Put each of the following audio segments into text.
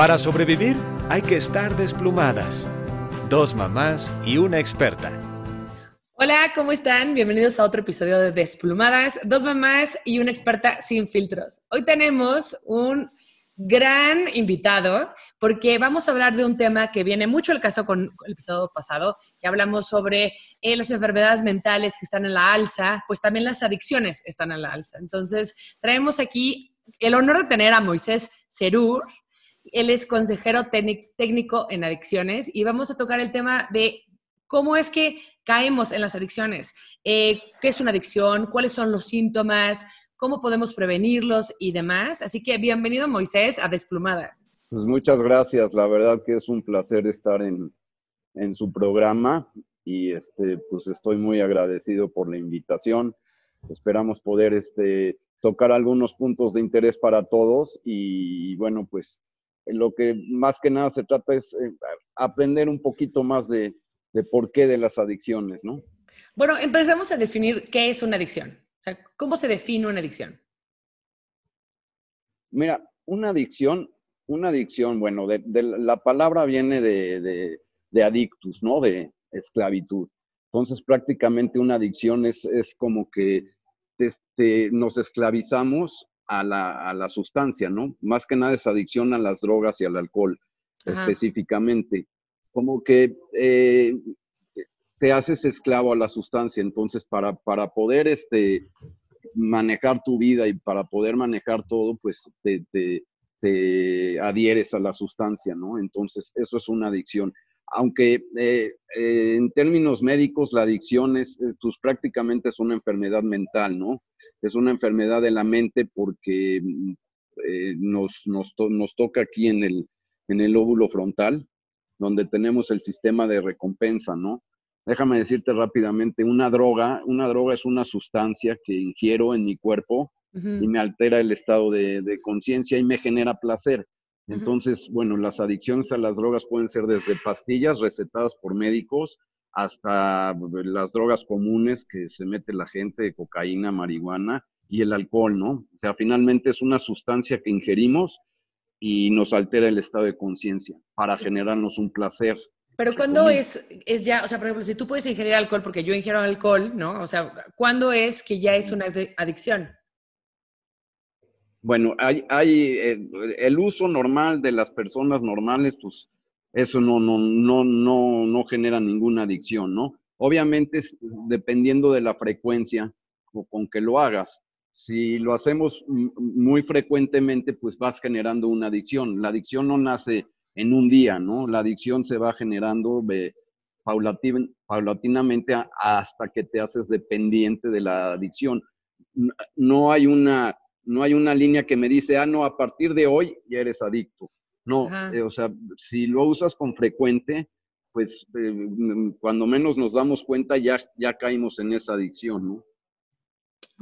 Para sobrevivir hay que estar desplumadas. Dos mamás y una experta. Hola, ¿cómo están? Bienvenidos a otro episodio de Desplumadas, dos mamás y una experta sin filtros. Hoy tenemos un gran invitado porque vamos a hablar de un tema que viene mucho al caso con el episodio pasado, que hablamos sobre eh, las enfermedades mentales que están en la alza, pues también las adicciones están en la alza. Entonces, traemos aquí el honor de tener a Moisés Cerur. Él es consejero técnico en adicciones y vamos a tocar el tema de cómo es que caemos en las adicciones, eh, qué es una adicción, cuáles son los síntomas, cómo podemos prevenirlos y demás. Así que bienvenido Moisés a Desplumadas. Pues muchas gracias, la verdad que es un placer estar en, en su programa y este, pues estoy muy agradecido por la invitación. Esperamos poder este, tocar algunos puntos de interés para todos y bueno, pues lo que más que nada se trata es eh, aprender un poquito más de, de por qué de las adicciones, ¿no? Bueno, empezamos a definir qué es una adicción. O sea, ¿cómo se define una adicción? Mira, una adicción, una adicción, bueno, de, la palabra viene de, de, adictus, ¿no? De esclavitud. Entonces, prácticamente una adicción es, es como que este, nos esclavizamos a la, a la, sustancia, ¿no? Más que nada es adicción a las drogas y al alcohol, específicamente. Como que eh, te haces esclavo a la sustancia. Entonces, para, para poder este, manejar tu vida y para poder manejar todo, pues te, te, adhieres a la sustancia, ¿no? Entonces, eso es una adicción. Aunque eh, eh, en términos médicos, la adicción es, pues, prácticamente es una enfermedad mental, ¿no? Es una enfermedad de la mente porque nos, nos, nos toca aquí en el, en el óvulo frontal, donde tenemos el sistema de recompensa, ¿no? déjame decirte rápidamente, una droga, una droga es una sustancia que ingiero en mi cuerpo y me altera el estado de, conciencia y me genera placer. Entonces, bueno, las adicciones a las drogas pueden ser desde pastillas recetadas por médicos hasta las drogas comunes que se mete la gente, cocaína, marihuana y el alcohol, ¿no? O sea, finalmente es una sustancia que ingerimos y nos altera el estado de conciencia para generarnos un placer. Pero ¿cuándo es, es ya, o sea, por ejemplo, si tú puedes ingerir alcohol, porque yo ingiero alcohol, ¿no? O sea, ¿cuándo es que ya es una adicción? Bueno, hay, hay eh, el, uso normal de las personas normales, pues eso no, no, no, no, no genera ninguna adicción, ¿no? Obviamente, dependiendo de la frecuencia con que lo hagas. Si lo hacemos muy frecuentemente, pues vas generando una adicción. La adicción no nace en un día, ¿no? La adicción se va generando paulatinamente hasta que te haces dependiente de la adicción. No hay una, no hay una línea que me dice, ah, no, a partir de hoy ya eres adicto. No, eh, o sea, si lo usas con frecuente, pues eh, cuando menos nos damos cuenta ya, ya caímos en esa adicción, ¿no?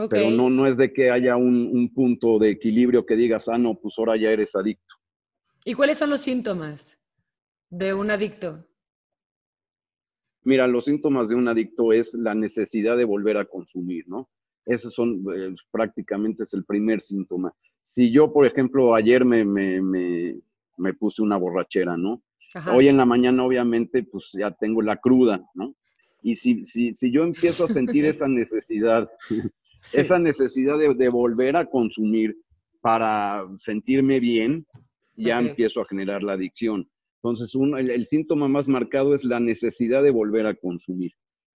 Pero no, no es de que haya un, un punto de equilibrio que digas, ah, no, pues ahora ya eres adicto. ¿Y cuáles son los síntomas de un adicto? Mira, los síntomas de un adicto es la necesidad de volver a consumir, ¿no? Esos son eh, prácticamente es el primer síntoma. Si yo, por ejemplo, ayer me, me, me, puse una borrachera, ¿no? Hoy en la mañana, obviamente, pues ya tengo la cruda, ¿no? Y si, si, si yo empiezo a sentir esa necesidad, esa necesidad de, de, volver a consumir para sentirme bien, ya empiezo a generar la adicción. Entonces, el, síntoma más marcado es la necesidad de volver a consumir.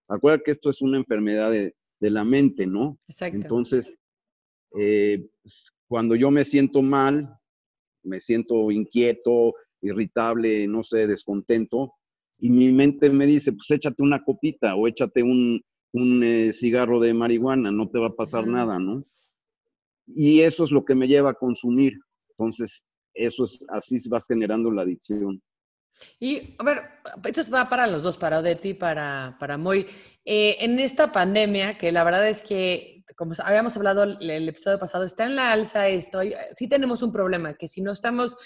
Acuérdate que esto es una enfermedad de, la mente, ¿no? Exacto. Entonces, eh, cuando yo me siento mal, me siento inquieto, irritable, no sé, descontento, y mi mente me dice, pues échate una copita o échate un, eh, cigarro de marihuana, no te va a pasar nada, ¿no? Y eso es lo que me lleva a consumir. Entonces, eso es, así vas generando la adicción. Y, a ver, esto va para los dos, para Odeti y para, para Moy. Eh, en esta pandemia, que la verdad es que, como habíamos hablado el, el episodio pasado, está en la alza esto, sí tenemos un problema, que si no estamos,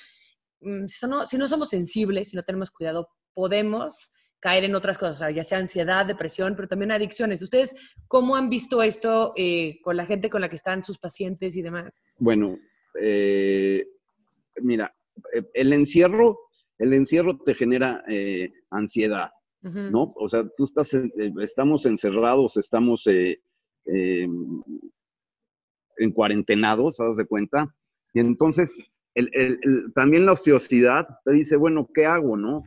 mm, si no, si no somos sensibles, si no tenemos cuidado, podemos caer en otras cosas, ya sea ansiedad, depresión, pero también adicciones. ¿Ustedes cómo han visto esto eh, con la gente con la que están sus pacientes y demás? Bueno, eh, mira, eh, el encierro, el encierro te genera eh, ansiedad, ¿no? O sea, tú estás, estamos encerrados, estamos em, en cuarentenados, ¿sabes de cuenta? Y entonces, también la ociosidad te dice, bueno, ¿qué hago, no?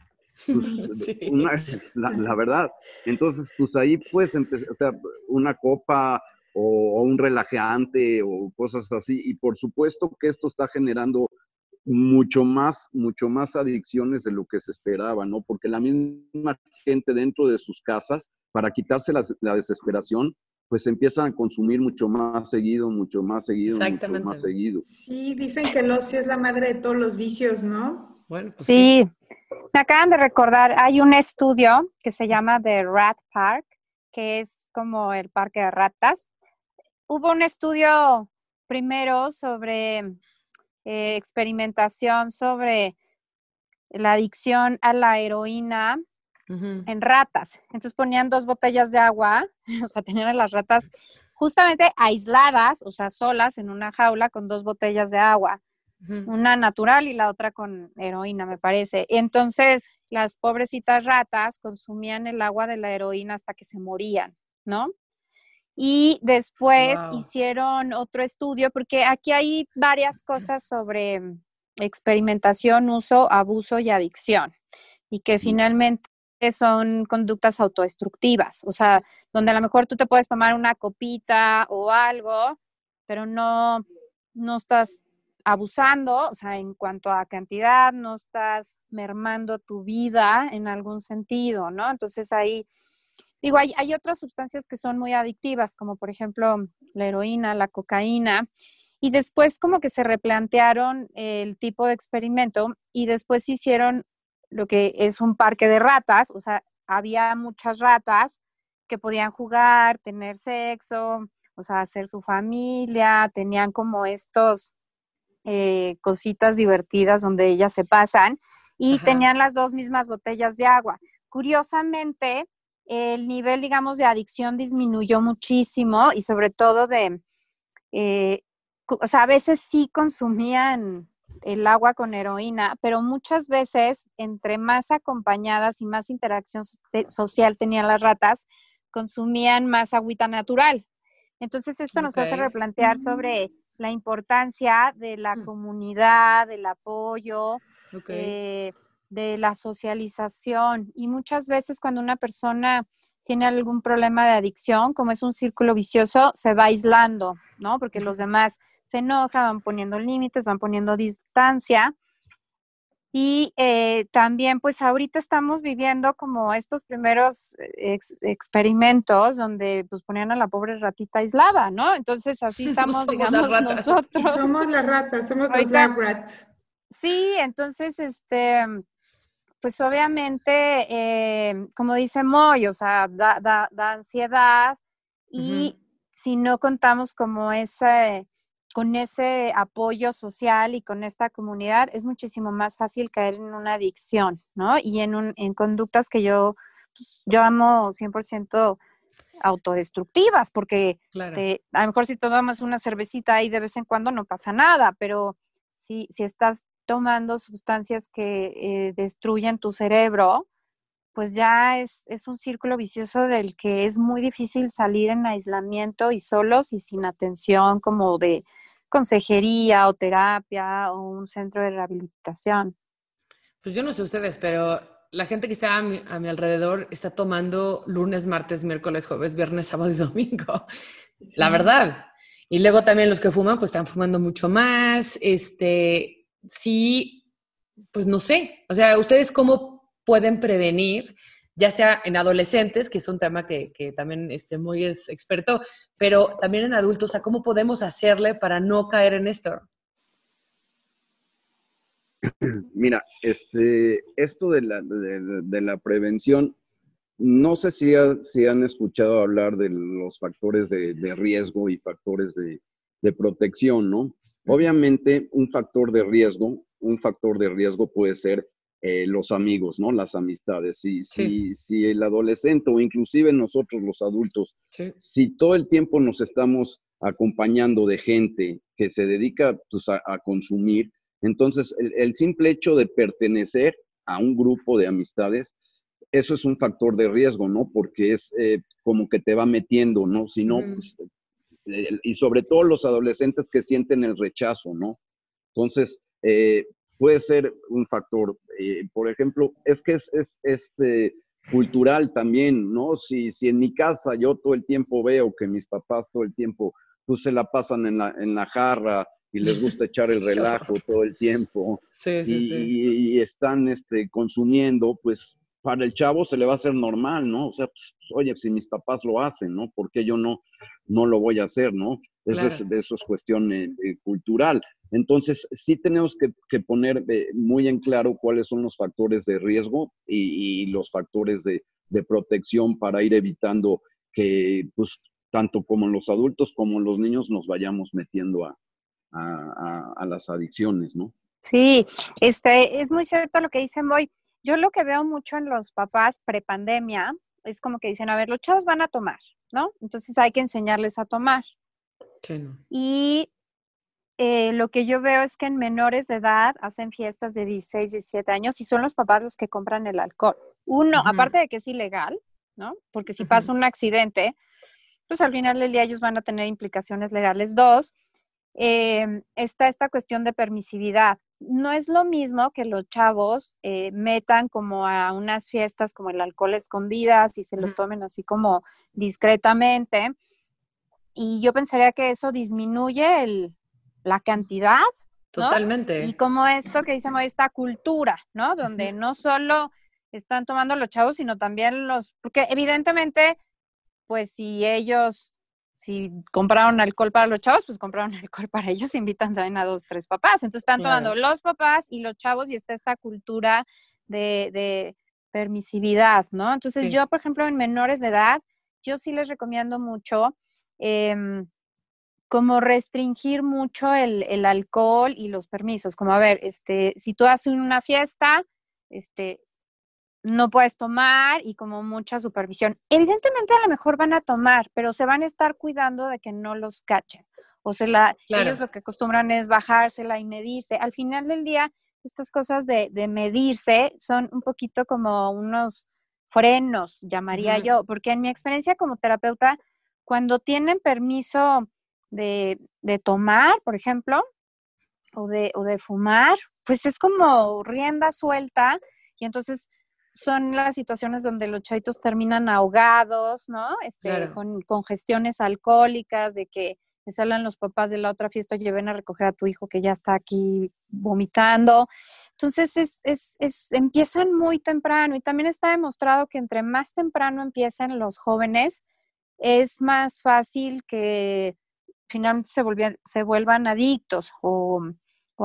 Pues, la, verdad. Entonces, pues ahí puedes empezar, o sea, una copa o, un relajeante o cosas así. Y por supuesto que esto está generando mucho más, mucho más adicciones de lo que se esperaba, ¿no? Porque la misma gente dentro de sus casas, para quitarse la, desesperación, pues empiezan a consumir mucho más seguido, mucho más seguido, mucho más seguido. Sí, dicen que el ocio es la madre de todos los vicios, ¿no? Bueno, pues sí. Me acaban de recordar, hay un estudio que se llama The Rat Park, que es como el parque de ratas. Hubo un estudio primero sobre eh, experimentación sobre la adicción a la heroína en ratas. Entonces ponían dos botellas de agua, o sea, tenían a las ratas justamente aisladas, o sea, solas en una jaula con dos botellas de agua una natural y la otra con heroína, me parece. Entonces, las pobrecitas ratas consumían el agua de la heroína hasta que se morían, ¿no? Y después hicieron otro estudio, porque aquí hay varias cosas sobre experimentación, uso, abuso y adicción, y que finalmente son conductas autodestructivas, o sea, donde a lo mejor tú te puedes tomar una copita o algo, pero no, no estás abusando, o sea, en cuanto a cantidad, no estás mermando tu vida en algún sentido, ¿no? Entonces ahí, digo, hay, hay otras sustancias que son muy adictivas, como por ejemplo la heroína, la cocaína, y después como que se replantearon el tipo de experimento y después hicieron lo que es un parque de ratas, o sea, había muchas ratas que podían jugar, tener sexo, o sea, hacer su familia, tenían como estos eh, cositas divertidas donde ellas se pasan y tenían las dos mismas botellas de agua. Curiosamente, el nivel, digamos, de adicción disminuyó muchísimo y sobre todo de, eh, o sea, a veces sí consumían el agua con heroína, pero muchas veces, entre más acompañadas y más interacción social tenían las ratas, consumían más agüita natural. Entonces, esto nos hace replantear sobre la importancia de la mm. comunidad, del apoyo, eh, de la socialización. Y muchas veces cuando una persona tiene algún problema de adicción, como es un círculo vicioso, se va aislando, ¿no? Porque los demás se enojan, van poniendo límites, van poniendo distancia y eh, también, pues ahorita estamos viviendo como estos primeros eh, experimentos donde pues ponían a la pobre ratita aislada, ¿no? Entonces así estamos, digamos, nosotros. Somos las ratas, somos los lab rats. Sí, entonces, este, pues obviamente, eh, como dice Moy, o sea, da, da, da ansiedad y si no contamos como ese con ese apoyo social y con esta comunidad es muchísimo más fácil caer en una adicción, ¿no? Y en, un, en conductas que yo, pues, yo amo 100% autodestructivas, porque a lo mejor si tomamos una cervecita ahí de vez en cuando no pasa nada, pero si, si estás tomando sustancias que eh, destruyen tu cerebro, pues ya es, es, un círculo vicioso del que es muy difícil salir en aislamiento y solos y sin atención como de consejería o terapia o un centro de rehabilitación. Pues yo no sé ustedes, pero la gente que está a mi, alrededor está tomando lunes, martes, miércoles, jueves, viernes, sábado y domingo. La verdad. Y luego también los que fuman, pues están fumando mucho más. Este, sí, pues no sé. O sea, ¿ustedes cómo pueden prevenir ya sea en adolescentes, que es un tema que, también este, muy es experto, pero también en adultos, o sea, ¿cómo podemos hacerle para no caer en esto? Mira, este, esto de la, de, la prevención, no sé si, si, han escuchado hablar de los factores de, riesgo y factores de, protección, ¿no? Obviamente, un factor de riesgo, un factor de riesgo puede ser eh, los amigos, ¿no? Las amistades. Si, si, si el adolescente o inclusive nosotros los adultos, si todo el tiempo nos estamos acompañando de gente que se dedica pues, a, consumir, Entonces, el, simple hecho de pertenecer a un grupo de amistades, eso es un factor de riesgo, ¿no? Porque es eh, como que te va metiendo, ¿no? Si no, pues, y sobre todo los adolescentes que sienten el rechazo, ¿no? Entonces, eh, puede ser un factor. Eh, por ejemplo, es que es, es, eh, cultural también, ¿no? Si, si en mi casa yo todo el tiempo veo que mis papás todo el tiempo pues se la pasan en la, en la jarra y les gusta echar el relajo todo el tiempo y, están este, consumiendo, pues para el chavo se le va a hacer normal, ¿no? O sea, pues, oye, si mis papás lo hacen, ¿no? ¿Por qué yo no, no lo voy a hacer, ¿no? Eso, es, eso es cuestión eh, cultural. Entonces, sí tenemos que, poner eh, muy en claro cuáles son los factores de riesgo y, los factores de, protección para ir evitando que, pues, tanto como los adultos como los niños nos vayamos metiendo a, a, las adicciones, ¿no? Sí, este, es muy cierto lo que dicen hoy. Yo lo que veo mucho en los papás prepandemia es como que dicen, a ver, los chavos van a tomar, ¿no? Entonces hay que enseñarles a tomar. Y eh, lo que yo veo es que en menores de edad hacen fiestas de 16, 17 años y son los papás los que compran el alcohol. Uno, aparte de que es ilegal, ¿no? Porque si pasa un accidente, pues al final del día ellos van a tener implicaciones legales. Dos, em, está esta cuestión de permisividad. No es lo mismo que los chavos eh, metan como a unas fiestas como el alcohol escondidas y se lo tomen así como discretamente. Y yo pensaría que eso disminuye el, la cantidad. Totalmente. Y como esto que dicemos, esta cultura, ¿no? Donde no solo están tomando los chavos, sino también los, porque evidentemente, pues si ellos, si compraron alcohol para los chavos, pues compraron alcohol para ellos, invitan también a dos, tres papás. Entonces están tomando los papás y los chavos y está esta cultura de, de permisividad, ¿no? Entonces yo, por ejemplo, en menores de edad, yo sí les recomiendo mucho eh, como restringir mucho el, alcohol y los permisos, como a ver, este, si tú haces una fiesta, este, no puedes tomar y como mucha supervisión. Evidentemente a lo mejor van a tomar, pero se van a estar cuidando de que no los cachen. O sea, la, ellos lo que acostumbran es bajársela y medirse. Al final del día, estas cosas de, de medirse son un poquito como unos frenos, llamaría yo, porque en mi experiencia como terapeuta, cuando tienen permiso de, tomar, por ejemplo, o de, o de fumar, pues es como rienda suelta y entonces son las situaciones donde los chavitos terminan ahogados, ¿no? Este, con congestiones alcohólicas, de que me salen los papás de la otra fiesta, lleven a recoger a tu hijo que ya está aquí vomitando. Entonces, es, es, es, empiezan muy temprano y también está demostrado que entre más temprano empiezan los jóvenes, es más fácil que finalmente se, se vuelvan adictos o,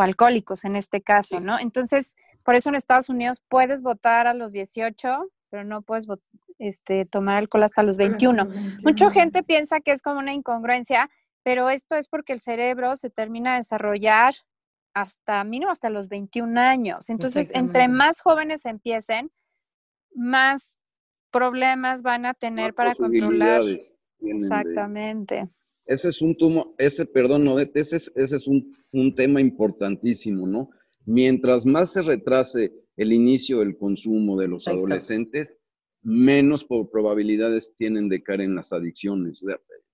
alcohólicos en este caso, ¿no? Entonces, por eso en Estados Unidos puedes votar a los 18, pero no puedes este, tomar alcohol hasta los 21. Mucha gente piensa que es como una incongruencia, pero esto es porque el cerebro se termina de desarrollar hasta mínimo hasta los 21 años. Entonces, entre más jóvenes empiecen, más problemas van a tener para controlar. Exactamente. Ese es un tumo, ese, perdón, no, ese es, ese es un, tema importantísimo, ¿no? Mientras más se retrase el inicio del consumo de los adolescentes, menos probabilidades tienen de caer en las adicciones.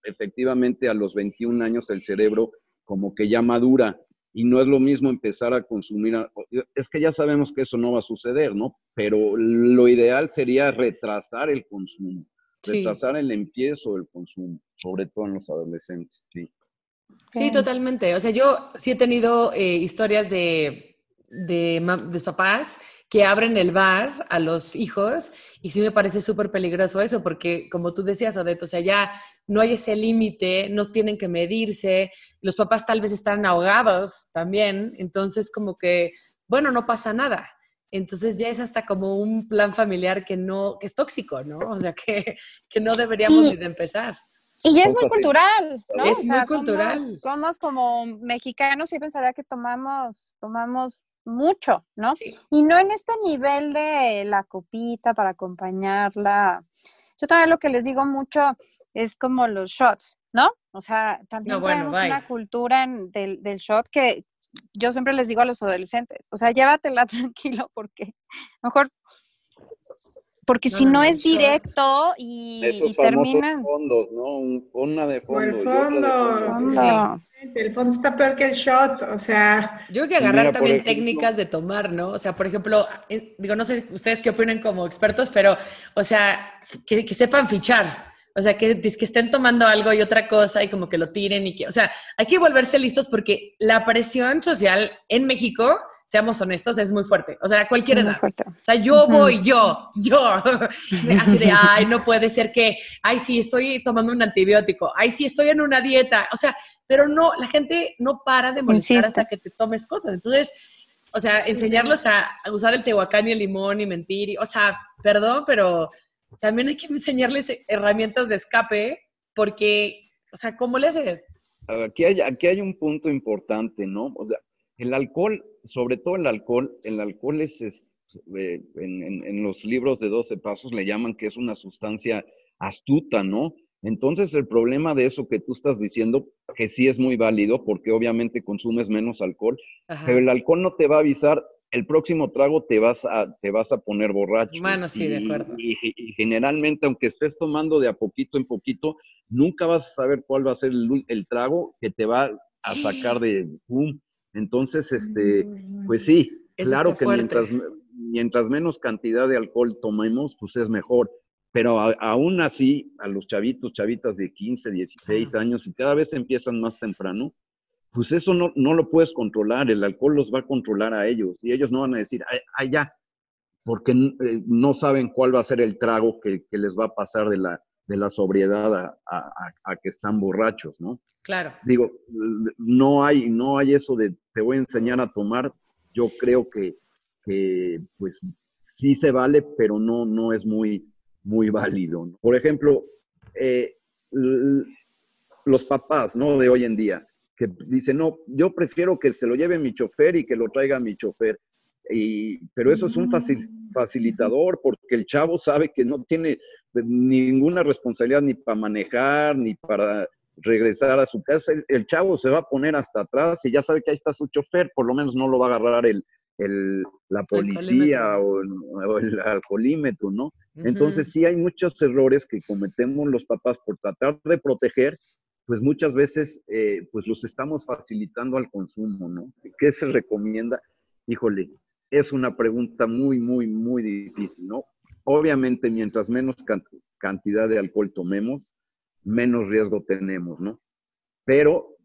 efectivamente, a los 21 años el cerebro como que ya madura y no es lo mismo empezar a consumir. Es que ya sabemos que eso no va a suceder, ¿no? Pero lo ideal sería retrasar el consumo retrasar el empiezo del consumo, sobre todo en los adolescentes, sí. Sí, totalmente. O sea, yo sí he tenido eh, historias de, de, de, papás que abren el bar a los hijos y sí me parece súper peligroso eso, porque como tú decías, Odette, o sea, ya no hay ese límite, no tienen que medirse, los papás tal vez están ahogados también, entonces como que, bueno, no pasa nada. Entonces ya es hasta como un plan familiar que no, que es tóxico, ¿no? O sea, que, que no deberíamos de empezar. Y ya es muy cultural, ¿no? Es muy cultural. Somos, como mexicanos y pensaría que tomamos, tomamos mucho, ¿no? Y no en este nivel de la copita para acompañarla. Yo también lo que les digo mucho es como los shots, ¿no? O sea, también tenemos una cultura del, del shot que yo siempre les digo a los adolescentes, o sea, llévatela tranquilo porque mejor porque si no es directo y, Esos y famosos terminan. fondos, Una de O fondo. el de fondo. Fondo. El fondo está peor que el shot, o sea, Yo creo que agarrar mira, también ejemplo- técnicas de tomar, ¿no? O sea, por ejemplo, eh, digo, no sé ustedes qué opinan como expertos, pero, o sea, que, que sepan fichar. O sea, que, que estén tomando algo y otra cosa y como que lo tiren y que, o sea, hay que volverse listos porque la presión social en México, seamos honestos, es muy fuerte. O sea, a cualquier edad. O sea, yo voy, yo, yo. Así de, ay, no puede ser que, ay, sí, estoy tomando un antibiótico, ay, sí, estoy en una dieta. O sea, pero no, la gente no para de molestar Insiste. hasta que te tomes cosas. Entonces, o sea, enseñarlos a, a usar el tehuacán y el limón y mentir. y- o sea, perdón, pero también hay que enseñarles herramientas de escape porque, o sea, ¿cómo le haces? Aquí hay, aquí hay un punto importante, ¿no? O sea, el alcohol, sobre todo el alcohol, el alcohol es, es, eh, en, en- en los libros de 12 pasos le llaman que es una sustancia astuta, ¿no? Entonces el problema de eso que tú estás diciendo, que sí es muy válido, porque obviamente consumes menos alcohol, Ajá. pero el alcohol no te va a avisar, el próximo trago te vas a, te vas a poner borracho. Bueno, sí, de acuerdo. Y, y generalmente, aunque estés tomando de a poquito en poquito, nunca vas a saber cuál va a ser el, el trago que te va a sacar de boom. Entonces, este, pues sí, Eso claro que fuerte. mientras, mientras menos cantidad de alcohol tomemos, pues es mejor. Pero a- aún así, a los chavitos, chavitas de 15, 16 años, y cada vez empiezan más temprano, pues eso no, no lo puedes controlar, el alcohol los va a controlar a ellos, y ellos no van a decir, ay, ay, ya, porque eh, no saben cuál va a ser el trago que, que les va a pasar de la, de la sobriedad a, a- que están borrachos, ¿no? Claro. digo, no hay, no hay eso de te voy a enseñar a tomar. Yo creo que, que, pues sí se vale, pero no, no es muy, muy válido. Por ejemplo, eh, los papás, ¿no? De hoy en día, que dicen, no, yo prefiero que se lo lleve mi chofer y que lo traiga mi chofer. Y, pero eso es un facil- facilitador porque el chavo sabe que no tiene ninguna responsabilidad ni para manejar, ni para regresar a su casa. El, el chavo se va a poner hasta atrás y ya sabe que ahí está su chofer, por lo menos no lo va a agarrar el, el- la policía o el, o el alcoholímetro, ¿no? Entonces sí hay muchos errores que cometemos los papás por tratar de proteger, pues muchas veces eh, pues los estamos facilitando al consumo, ¿no? ¿Qué se recomienda? Híjole, es una pregunta muy, muy, muy difícil, ¿no? Obviamente mientras menos can- cantidad de alcohol tomemos, menos riesgo tenemos, ¿no? Pero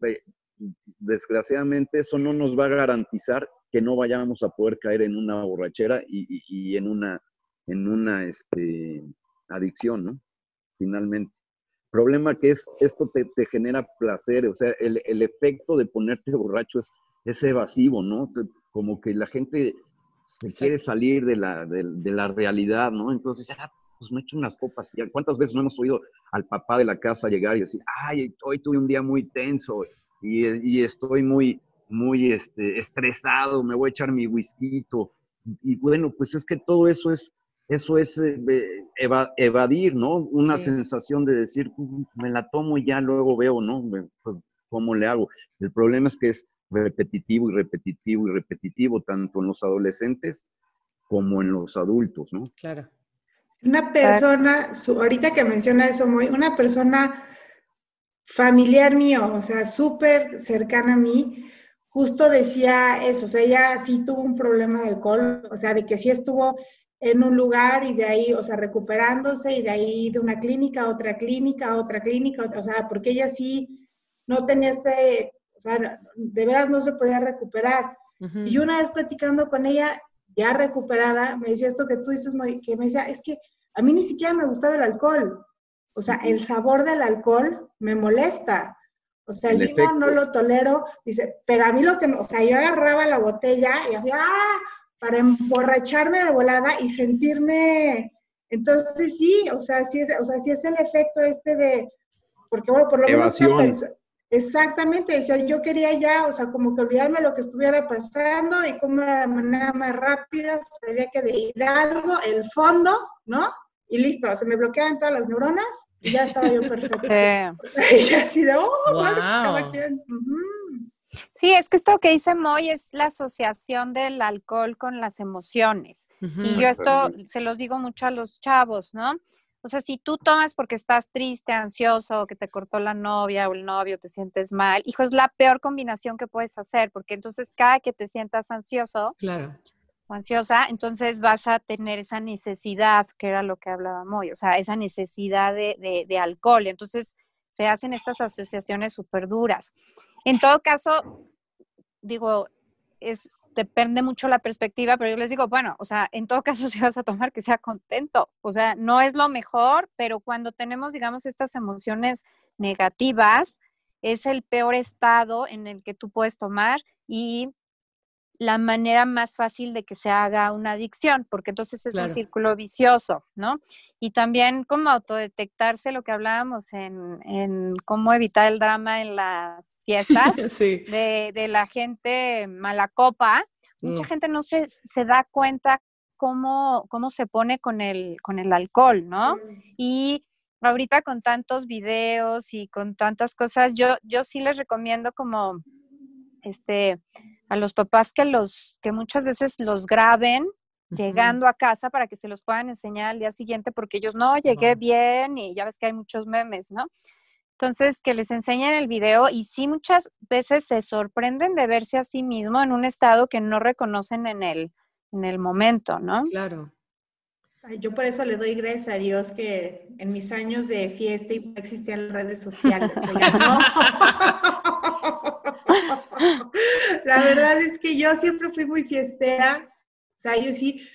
desgraciadamente eso no nos va a garantizar que no vayamos a poder caer en una borrachera y, y- y en una, en una este, adicción, ¿no? Finalmente. Problema que es, esto te, te genera placer, o sea, el, el efecto de ponerte borracho es, es evasivo, ¿no? Te- como que la gente se quiere salir de la, de, de la realidad, ¿no? Entonces, ya, pues me echo unas copas. ¿Cuántas veces no hemos oído al papá de la casa llegar y decir, ay, hoy tuve un día muy tenso y, y estoy muy, muy este, estresado, me voy a echar mi whisky. Y bueno, pues es que todo eso es, eso es eh, eva- evadir, ¿no? Una Sí. sensación de decir, "Mm, me la tomo y ya luego veo, ¿no? Pues, ¿Cómo le hago? El problema es que es repetitivo y repetitivo y repetitivo, tanto en los adolescentes como en los adultos, ¿no? Claro. Una persona, su- ahorita que menciona eso, muy, una persona familiar mío, o sea, súper cercana a mí, justo decía eso, o sea, ella sí tuvo un problema de alcohol, o sea, de que sí estuvo en un lugar y de ahí, o sea, recuperándose y de ahí de una clínica a otra clínica, a otra clínica, o sea, porque ella sí no tenía este, o sea, de veras no se podía recuperar. Ujú. Y una vez platicando con ella, ya recuperada, me decía esto que tú dices, que me decía, es que a mí ni siquiera me gustaba el alcohol. O sea, el sabor del alcohol me molesta. O sea, el El vino no lo tolero. Dice, pero a mí lo que, o sea, yo agarraba la botella y hacía, ¡ah! Para emborracharme de volada y sentirme. Entonces, sí, o sea, sí es, o sea, sí es el efecto este de, porque bueno, por lo menos Evasión. Exactamente, decía, yo quería ya, o sea, como que olvidarme lo que estuviera pasando y cómo era la manera más rápida, sabía que de Hidalgo, el fondo, ¿no? Y listo, se me bloqueaban todas las neuronas y ya estaba yo perfecta. Y ya así de, oh, bueno, Guau. cada quien. Ujú. Sí, es que esto que dice Moy es la asociación del alcohol con las emociones. Y yo esto se los digo mucho a los chavos, ¿no? O sea, si tú tomas porque estás triste, ansioso, que te cortó la novia o el novio, te sientes mal, hijo, es la peor combinación que puedes hacer, porque entonces cada que te sientas ansioso claro. o ansiosa, entonces vas a tener esa necesidad, que era lo que hablaba Moy, o sea, esa necesidad de, de alcohol. Entonces, se hacen estas asociaciones súper duras. En todo caso, digo, es, depende mucho la perspectiva, pero yo les digo, bueno, o sea, en todo caso, si vas a tomar, que sea contento. O sea, no es lo mejor, pero cuando tenemos, digamos, estas emociones negativas, es el peor estado en el que tú puedes tomar y la manera más fácil de que se haga una adicción, porque entonces es un círculo vicioso, ¿no? Y también como autodetectarse lo que hablábamos en, en cómo evitar el drama en las fiestas, de, de, la gente mala copa. Mucha mm. gente no se, se da cuenta cómo, cómo se pone con el, con el alcohol, ¿no? Y ahorita con tantos videos y con tantas cosas, yo, yo sí les recomiendo como, este, a los papás que los que muchas veces los graben llegando a casa para que se los puedan enseñar al día siguiente porque ellos no llegué bien y ya ves que hay muchos memes, ¿no? Entonces, que les enseñen el video y sí muchas veces se sorprenden de verse a sí mismo en un estado que no reconocen en el, en el momento, ¿no? Claro. Yo por eso le doy gracias a Dios que en mis años de fiesta y no existían redes sociales. ¿no? La verdad es que yo siempre fui muy fiestera, o sea, yo sí,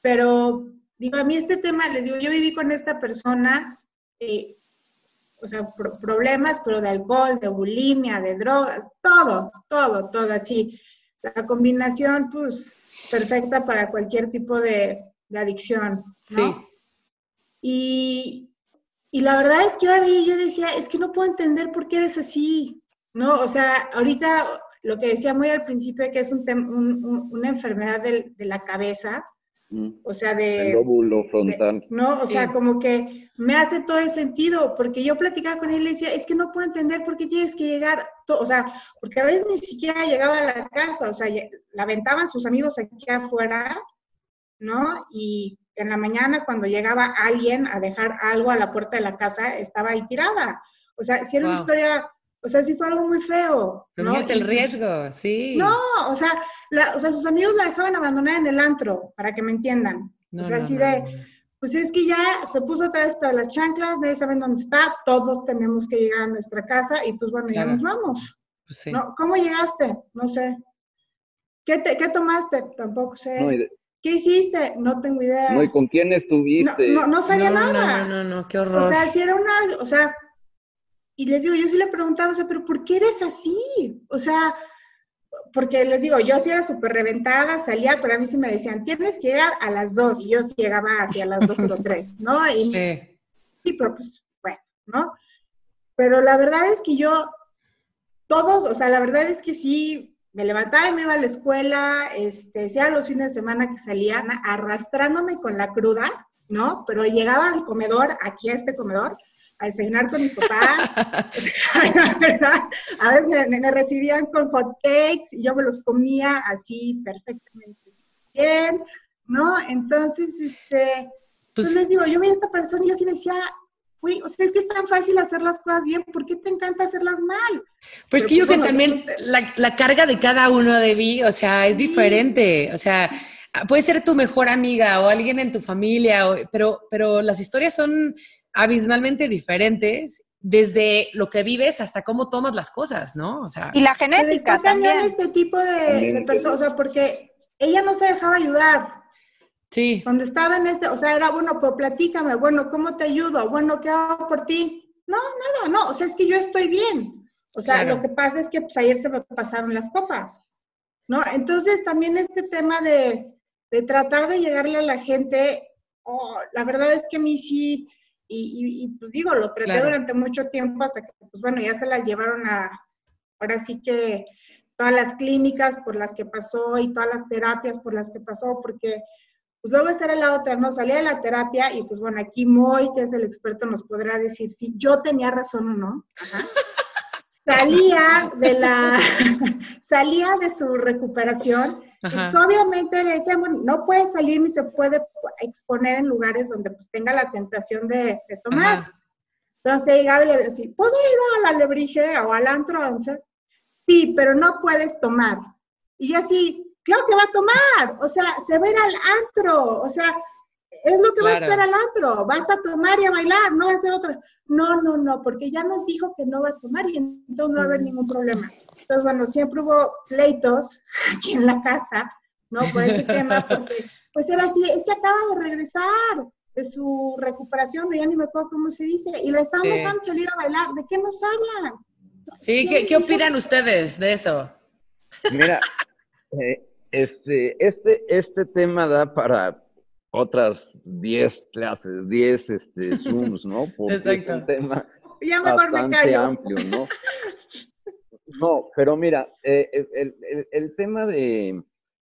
pero digo, a mí este tema, les digo, yo viví con esta persona, eh, o sea, problemas, pero de alcohol, de bulimia, de drogas, todo, todo, todo así. La combinación, pues, perfecta para cualquier tipo de, adicción, ¿no? Sí. Y, y la verdad es que yo, yo decía, es que no puedo entender por qué eres así, ¿no? O sea, ahorita lo que decía muy al principio, que es un, una enfermedad de, la cabeza, mm. o sea, de... El lóbulo frontal. no, o sea, como que me hace todo el sentido, porque yo platicaba con él y le decía, es que no puedo entender por qué tienes que llegar, o sea, porque a veces ni siquiera llegaba a la casa, o sea, la aventaban sus amigos aquí afuera, ¿no? Y en la mañana cuando llegaba alguien a dejar algo a la puerta de la casa, estaba ahí tirada. O sea, si era una historia o sea, sí fue algo muy feo. ¿no? el riesgo, sí. No, o sea, o sea, sus amigos la dejaban abandonar en el antro, para que me entiendan. o sea, así de, pues es que ya se puso otra vez todas las chanclas, nadie sabe dónde está, todos tenemos que llegar a nuestra casa y pues bueno, ya nos vamos. Pues sí. ¿No? ¿Cómo llegaste? No sé. ¿Qué, te, ¿Qué tomaste? Tampoco sé. ¿Qué hiciste? No tengo idea. No, ¿y con quién estuviste? No, no, sabía nada. No, no, no, qué horror. O sea, si era una, o sea, y les digo, yo sí le preguntaba, o sea, pero ¿por qué eres así? O sea, porque les digo, yo sí era súper reventada, salía, pero a mí sí me decían, tienes que llegar a las dos, y yo sí llegaba hacia las dos o tres, ¿no? Y, sí. sí, pero pues, bueno, ¿no? Pero la verdad es que yo, todos, o sea, la verdad es que sí, me levantaba y me iba a la escuela, este, sea los fines de semana que salían, arrastrándome con la cruda, ¿no? Pero llegaba al comedor, aquí a este comedor, a desayunar con mis papás. ¿verdad? A veces me, recibían con hot cakes y yo me los comía así perfectamente bien, ¿no? Entonces, este, pues, les digo, yo vi a esta persona y yo sí decía, uy, o sea, es que es tan fácil hacer las cosas bien, ¿por qué te encanta hacerlas mal? Pues que yo pues, que también la, la, carga de cada uno de mí, o sea, es diferente, o sea, puede ser tu mejor amiga o alguien en tu familia, pero, pero las historias son abismalmente diferentes desde lo que vives hasta cómo tomas las cosas, ¿no? O sea, y la genética también. este tipo de, personas, porque ella no se dejaba ayudar. Sí. Cuando estaba en este, o sea, era, bueno, pues platícame, bueno, ¿cómo te ayudo? Bueno, ¿qué hago por ti? No, nada, no, o sea, es que yo estoy bien. O sea, lo que pasa es que pues ayer se me pasaron las copas, ¿no? Entonces, también este tema de, de tratar de llegarle a la gente, oh, la verdad es que a mí sí, y, pues digo, lo traté durante mucho tiempo hasta que, pues bueno, ya se la llevaron a, ahora sí que todas las clínicas por las que pasó y todas las terapias por las que pasó, porque pues luego esa era la otra, ¿no? Salía de la terapia y pues bueno, aquí Moy, que es el experto, nos podrá decir si yo tenía razón o no. salía de la, salía de su recuperación, pues obviamente le decían, bueno, no puede salir ni se puede exponer en lugares donde pues tenga la tentación de, tomar. Entonces Gaby le decía, ¿puedo ir a la lebrige o al antro 11? Sí, pero no puedes tomar. Y así, claro que va a tomar, o sea, se va a ir al antro, o sea, es lo que vas a hacer al antro, vas a tomar y a bailar, no va a hacer otra. No, no, no, porque ya nos dijo que no va a tomar y entonces no va a haber ningún problema. Entonces, bueno, siempre hubo pleitos aquí en la casa, ¿no? Por ese tema, porque pues era así, es que acaba de regresar de su recuperación, ya ni me acuerdo cómo se dice, y le estamos dejando salir a bailar, ¿de qué nos hablan? Sí, ¿qué, ¿qué opinan ustedes de eso? Mira, eh, este, este, este tema da para otras 10 clases, 10 este, Zooms, ¿no? Porque es un tema bastante amplio, ¿no? No, pero mira, eh, el, el, tema de,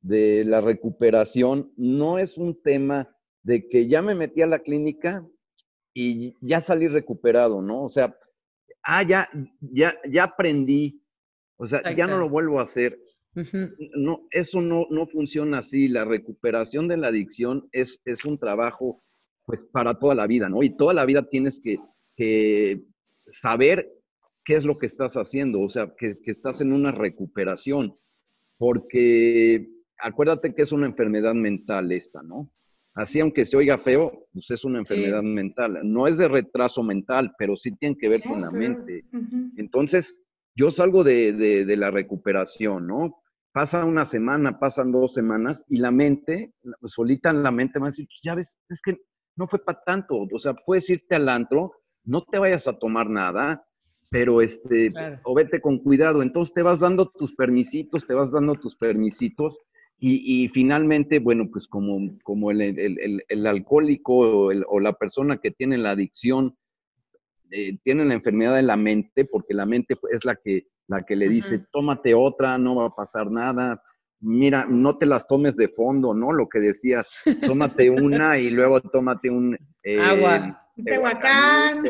de, la recuperación no es un tema de que ya me metí a la clínica y ya salí recuperado, ¿no? O sea, ah, ya, ya, ya aprendí, o sea, ya no lo vuelvo a hacer. No, eso no, no funciona así. La recuperación de la adicción es, es un trabajo pues para toda la vida, ¿no? Y toda la vida tienes que, que saber qué es lo que estás haciendo, o sea, que, que, estás en una recuperación, porque acuérdate que es una enfermedad mental esta, ¿no? Así, aunque se oiga feo, pues es una enfermedad mental. No es de retraso mental, pero sí tiene que ver con la mente. Entonces, yo salgo de, de, de, la recuperación, ¿no? pasa una semana, pasan dos semanas y la mente, solita en la mente va a decir, pues ya ves, es que no fue para tanto, o sea, puedes irte al antro, no te vayas a tomar nada, pero este, o vete con cuidado, entonces te vas dando tus permisitos, te vas dando tus permisitos y, finalmente, bueno, pues como, como el, el, el, alcohólico o, la persona que tiene la adicción, eh, tiene la enfermedad de la mente, porque la mente es la que la que le dice, tómate otra, no va a pasar nada. Mira, no te las tomes de fondo, ¿no? Lo que decías, tómate una y luego tómate un... Eh, Agua. Tehuacán.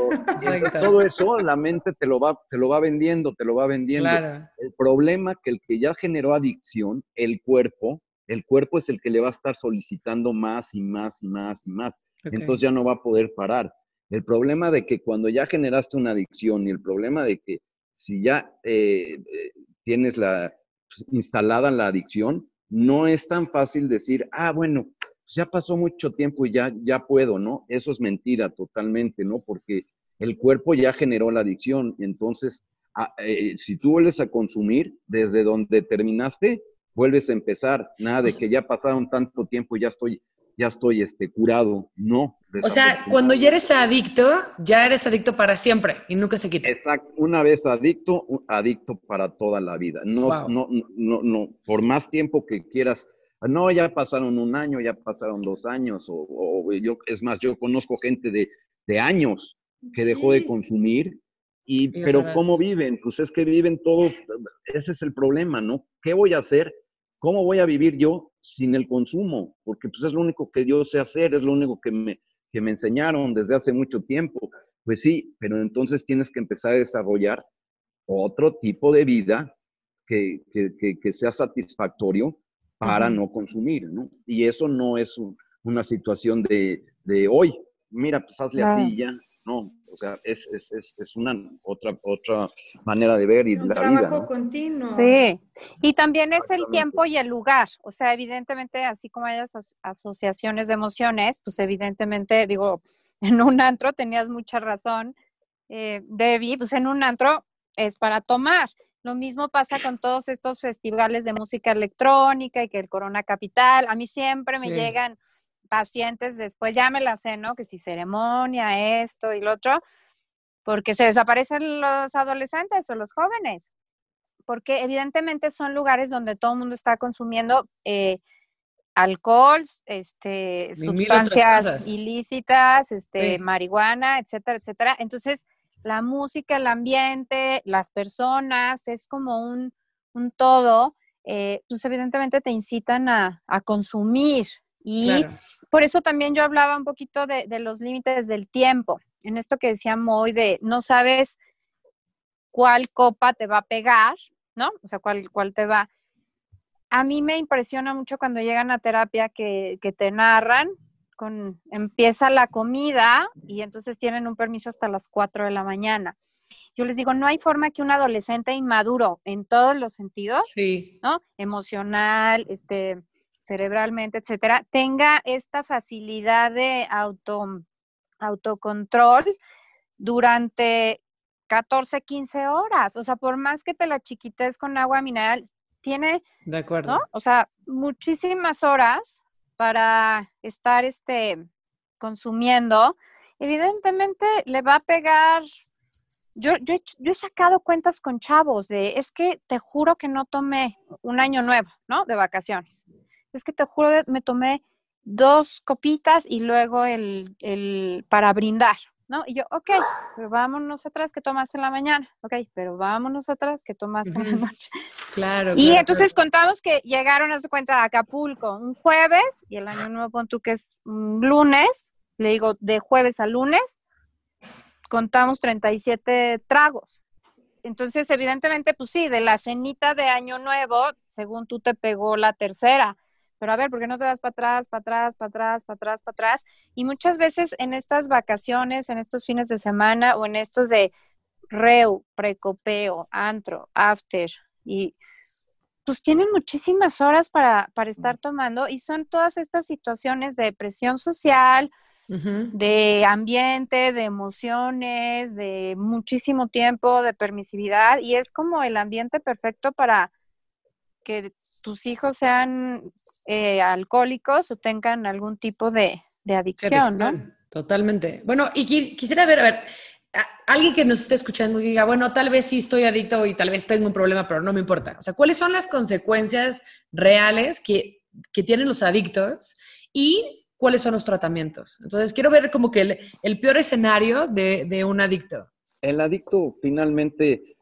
Todo eso la mente te lo va, te lo va vendiendo, te lo va vendiendo. El problema que el que ya generó adicción, el cuerpo, el cuerpo es el que le va a estar solicitando más y más y más y más. Entonces ya no va a poder parar. El problema de que cuando ya generaste una adicción y el problema de que si ya eh, eh, tienes la pues, instalada la adicción, no es tan fácil decir, ah, bueno, pues ya pasó mucho tiempo y ya, ya puedo, ¿no? Eso es mentira totalmente, ¿no? Porque el cuerpo ya generó la adicción. Entonces, ah, eh, si tú vuelves a consumir, desde donde terminaste, vuelves a empezar. Nada de que ya pasaron tanto tiempo y ya estoy ya estoy este, curado. No. O sea, cuando ya eres adicto, ya eres adicto para siempre y nunca se quita. Exacto. Una vez adicto, adicto para toda la vida. No, no, no, no, por más tiempo que quieras. No, ya pasaron un año, ya pasaron dos años, o, yo, es más, yo conozco gente de, de años que dejó de consumir y, pero ¿cómo viven? Pues es que viven todo, ese es el problema, ¿no? ¿Qué voy a hacer? ¿Cómo voy a vivir yo sin el consumo, porque pues es lo único que yo sé hacer, es lo único que me, que me enseñaron desde hace mucho tiempo. Pues sí, pero entonces tienes que empezar a desarrollar otro tipo de vida que, que, que, sea satisfactorio para no consumir, ¿no? Y eso no es una situación de, de, hoy, mira, pues hazle así ya, no, o sea, es, es, es, es, una otra, otra manera de ver y Un la trabajo vida. continuo. Sí, y también es el tiempo y el lugar. O sea, evidentemente, así como hay as asociaciones de emociones, pues evidentemente, digo, en un antro tenías mucha razón, eh, Debbie, pues en un antro es para tomar. Lo mismo pasa con todos estos festivales de música electrónica y que el Corona Capital. A mí siempre me llegan pacientes después, ya me la sé, ¿no? Que si ceremonia, esto y lo otro, porque se desaparecen los adolescentes o los jóvenes, porque evidentemente son lugares donde todo el mundo está consumiendo eh, alcohol, este, sustancias ilícitas, este, marihuana, etcétera, etcétera. Entonces, la música, el ambiente, las personas, es como un, un todo, eh, pues evidentemente te incitan a, a consumir, y por eso también yo hablaba un poquito de, los límites del tiempo, en esto que decía Moy, de no sabes cuál copa te va a pegar, ¿no? O sea, cuál, cuál te va. A mí me impresiona mucho cuando llegan a terapia que, que te narran con, empieza la comida y entonces tienen un permiso hasta las 4 de la mañana. Yo les digo, no hay forma que un adolescente inmaduro en todos los sentidos, ¿no? Emocional, este, cerebralmente, etcétera, tenga esta facilidad de auto, autocontrol durante 14, 15 horas. O sea, por más que te la chiquites con agua mineral, tiene, de acuerdo. O sea, muchísimas horas para estar este, consumiendo, evidentemente le va a pegar. Yo, yo, yo, he sacado cuentas con chavos de, es que te juro que no tomé un año nuevo, ¿no? De vacaciones. Es que te juro que me tomé dos copitas y luego el, el para brindar, ¿no? Y yo, ok, pero vámonos atrás que tomaste en la mañana, ok, pero vámonos atrás que tomaste en la noche. Claro. Y entonces contamos que llegaron a su cuenta a Acapulco un jueves y el año nuevo pon tú que es un lunes, le digo de jueves a lunes, contamos 37 tragos. Entonces, evidentemente, pues sí, de la cenita de año nuevo, según tú te pegó la tercera pero a ver, ¿por qué no te das para atrás, para atrás, para atrás, para atrás, para atrás? Y muchas veces en estas vacaciones, en estos fines de semana o en estos de reu, precopeo, antro, after, y pues tienen muchísimas horas para, para estar tomando y son todas estas situaciones de presión social, de ambiente, de emociones, de muchísimo tiempo, de permisividad y es como el ambiente perfecto para que tus hijos sean eh, alcohólicos o tengan algún tipo de, adicción, ¿no? Totalmente. Bueno, y quisiera ver, a ver, alguien que nos esté escuchando diga, bueno, tal vez sí estoy adicto y tal vez tengo un problema, pero no me importa. O sea, ¿cuáles son las consecuencias reales que, tienen los adictos y cuáles son los tratamientos? Entonces, quiero ver como que el, peor escenario de, de un adicto. El adicto finalmente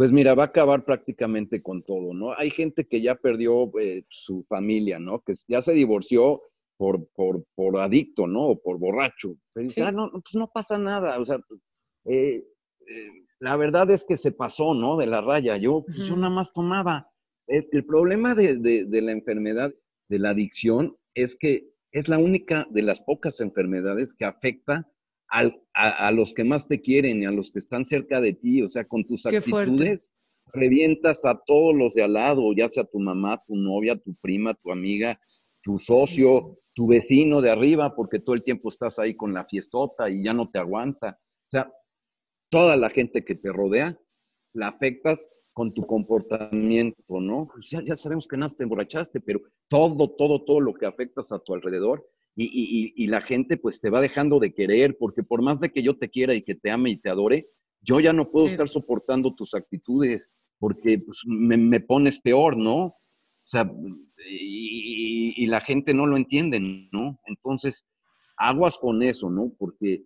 pues mira, va a acabar prácticamente con todo, ¿no? Hay gente que ya perdió eh, su familia, ¿no? Que ya se divorció por, por, por adicto, ¿no? O por borracho. Pero dice, ah, no, pues no pasa nada. O sea, eh, eh, la verdad es que se pasó, ¿no? De la raya. Yo, pues, yo nada más tomaba. El, problema de, de la enfermedad, de la adicción, es que es la única de las pocas enfermedades que afecta a, los que más te quieren y a los que están cerca de ti, o sea, con tus actitudes revientas a todos los de al lado, ya sea tu mamá, tu novia, tu prima, tu amiga, tu socio, tu vecino de arriba, porque todo el tiempo estás ahí con la fiestota y ya no te aguanta. O sea, toda la gente que te rodea, la afectas con tu comportamiento, ¿no? Ya, ya sabemos que nada te emborrachaste, pero todo, todo, todo lo que afectas a tu alrededor y, la gente pues te va dejando de querer, porque por más de que yo te quiera y que te ame y te adore, yo ya no puedo estar soportando tus actitudes, porque pues, me, pones peor, ¿no? O sea, y, la gente no lo entiende, ¿no? Entonces, aguas con eso, ¿no? Porque,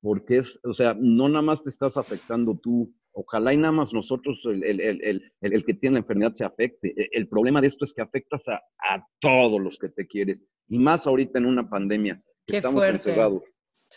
porque es, o sea, no nada más te estás afectando tú, ojalá y nada más nosotros, el, que tiene la enfermedad se afecte. E, el, problema de esto es que afectas a, a todos los que te quieren y más ahorita en una pandemia, que estamos encerrados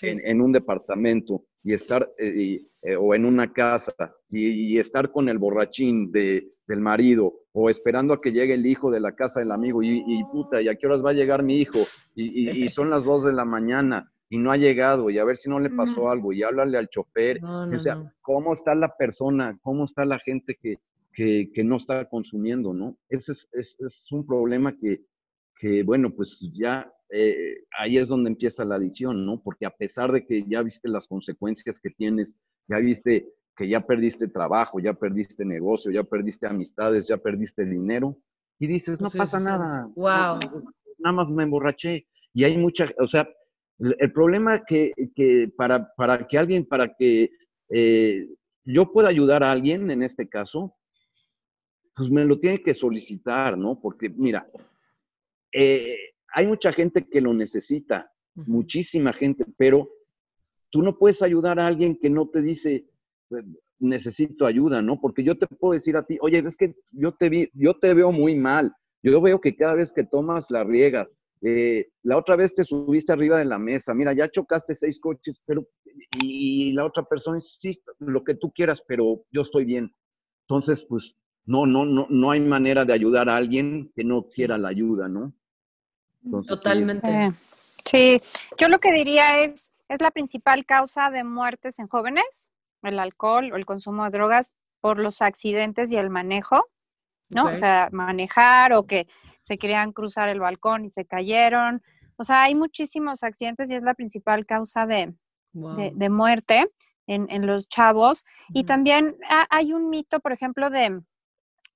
en, un departamento y estar, eh, eh, o en una casa, y, estar con el borrachín de, del marido, o esperando a que llegue el hijo de la casa del amigo, y, puta, ¿y a qué horas va a llegar mi hijo? Y, son las dos de la mañana, y no ha llegado, y a ver si no le pasó algo, y háblale al chofer. o sea, ¿cómo está la persona? ¿Cómo está la gente que, que, no está consumiendo, no? Ese es, es un problema que, que bueno, pues ya eh, ahí es donde empieza la adicción, ¿no? Porque a pesar de que ya viste las consecuencias que tienes, ya viste que ya perdiste trabajo, ya perdiste negocio, ya perdiste amistades, ya perdiste dinero, y dices, no pasa nada. Wow. nada más me emborraché. Y hay mucha, o sea, el, problema que, que para, para, que alguien, para que eh, yo pueda ayudar a alguien en este caso, pues me lo tiene que solicitar, ¿no? Porque mira, eh, hay mucha gente que lo necesita, muchísima gente, pero tú no puedes ayudar a alguien que no te dice, pues, necesito ayuda, ¿no? Porque yo te puedo decir a ti, oye, es que yo te, vi, yo te veo muy mal, yo veo que cada vez que tomas la riegas, eh, la otra vez te subiste arriba de la mesa, mira, ya chocaste seis coches, pero y la otra persona dice, sí, lo que tú quieras, pero yo estoy bien. Entonces, pues, no, no, no, no hay manera de ayudar a alguien que no quiera la ayuda, ¿no? Totalmente. Sí, yo lo que diría es, es la principal causa de muertes en jóvenes, el alcohol o el consumo de drogas por los accidentes y el manejo, ¿no? O sea, manejar o que se querían cruzar el balcón y se cayeron. O sea, hay muchísimos accidentes y es la principal causa de, de, muerte en, en, los chavos. Y también hay un mito, por ejemplo, de,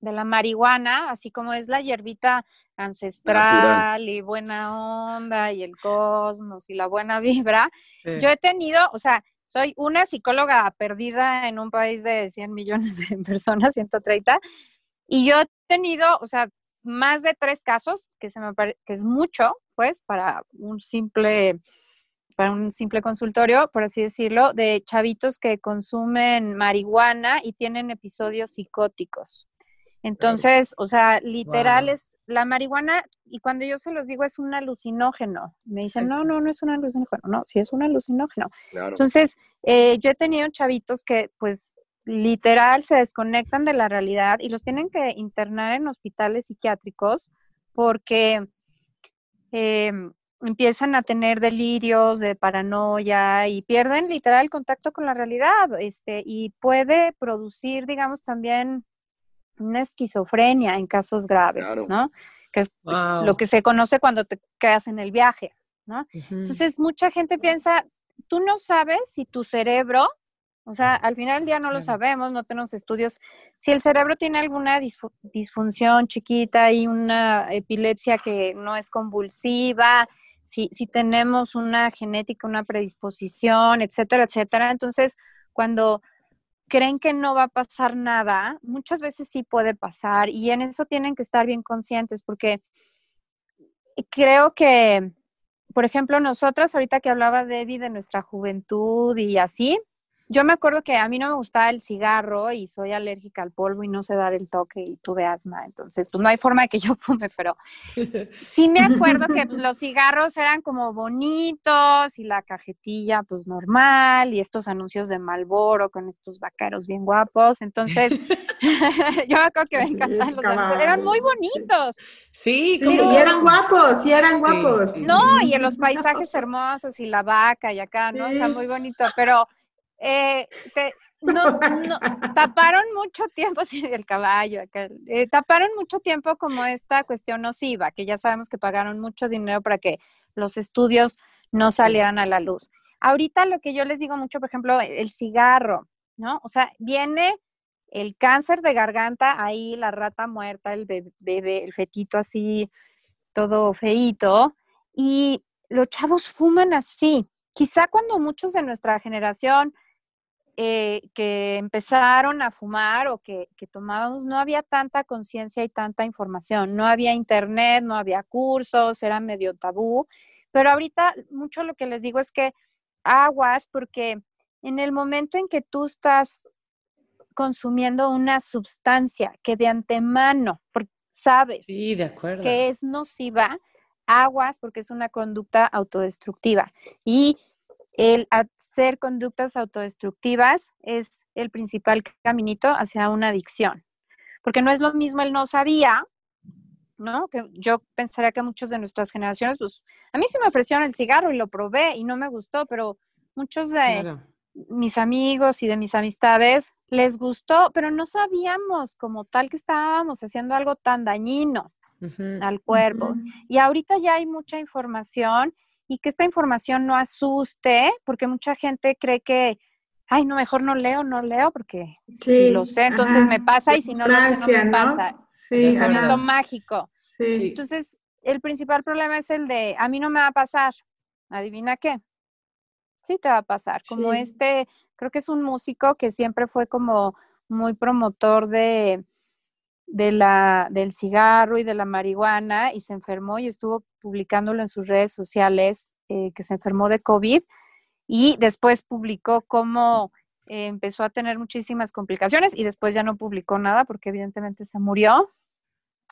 de la marihuana, así como es la hierbita ancestral y buena onda y el cosmos y la buena vibra. Yo he tenido, o sea, soy una psicóloga perdida en un país de 100 millones de personas, 130, y yo he tenido, o sea, más de tres casos, que, se me que es mucho, pues, para un simple para un simple consultorio, por así decirlo, de chavitos que consumen marihuana y tienen episodios psicóticos. Entonces, o sea, literal es la marihuana, y cuando yo se los digo es un alucinógeno. Me dicen, no, no, no es un alucinógeno. No, sí es un alucinógeno. Entonces, eh, yo he tenido chavitos que, pues, literal se desconectan de la realidad y los tienen que internar en hospitales psiquiátricos porque em, empiezan a tener delirios de paranoia y pierden literal el contacto con la realidad, este, y puede producir, digamos, también una esquizofrenia en casos graves, ¿no? Que es lo que se conoce cuando te quedas en el viaje, ¿no? Entonces, mucha gente piensa, tú no sabes si tu cerebro, o sea, al final del día no lo sabemos, no tenemos estudios, si el cerebro tiene alguna disfunción chiquita y una epilepsia que no es convulsiva, si, si tenemos una genética, una predisposición, etcétera, etcétera. Entonces, cuando creen que no va a pasar nada, muchas veces sí puede pasar y en eso tienen que estar bien conscientes porque creo que, por ejemplo, nosotras, ahorita que hablaba Debbie de nuestra juventud y así, yo me acuerdo que a mí no me gustaba el cigarro y soy alérgica al polvo y no sé dar el toque y tuve asma, entonces pues no hay forma de que yo fume, pero sí me acuerdo que pues, los cigarros eran como bonitos y la cajetilla pues normal y estos anuncios de Malboro con estos vaqueros bien guapos, entonces yo me acuerdo que me encantaban los anuncios, eran muy bonitos. Sí, como... y eran guapos, sí eran guapos. No, y en los paisajes hermosos y la vaca y acá, ¿no? O sea, muy bonito, pero eh, nos, taparon mucho tiempo, sí, el caballo, eh, taparon mucho tiempo como esta cuestión nociva, que ya sabemos que pagaron mucho dinero para que los estudios no salieran a la luz. Ahorita lo que yo les digo mucho, por ejemplo, el cigarro, ¿no? O sea, viene el cáncer de garganta, ahí la rata muerta, el bebé, el fetito así, todo feito, y los chavos fuman así. Quizá cuando muchos de nuestra generación eh, que empezaron a fumar o que, que tomábamos, no había tanta conciencia y tanta información. No había internet, no había cursos, era medio tabú. Pero ahorita mucho lo que les digo es que aguas, porque en el momento en que tú estás consumiendo una sustancia que de antemano sabes que es nociva, aguas porque es una conducta autodestructiva. Y el hacer conductas autodestructivas es el principal caminito hacia una adicción. Porque no es lo mismo el no sabía, ¿no? Que yo pensaría que muchos de nuestras generaciones, pues, a mí se me ofrecieron el cigarro y lo probé y no me gustó, pero muchos de mis amigos y de mis amistades les gustó, pero no sabíamos como tal que estábamos haciendo algo tan dañino al cuerpo. Y ahorita ya hay mucha información y que esta información no asuste, porque mucha gente cree que, ay, no, mejor no leo, no leo, porque si lo sé, entonces me pasa, y si no lo sé, no me pasa. Sí, Pensamiento mágico. Entonces, el principal problema es el de, a mí no me va a pasar. ¿Adivina qué? Sí te va a pasar. Como este, creo que es un músico que siempre fue como muy promotor de, de la, del cigarro y de la marihuana y se enfermó y estuvo publicándolo en sus redes sociales eh, que se enfermó de COVID y después publicó cómo eh, empezó a tener muchísimas complicaciones y después ya no publicó nada porque evidentemente se murió.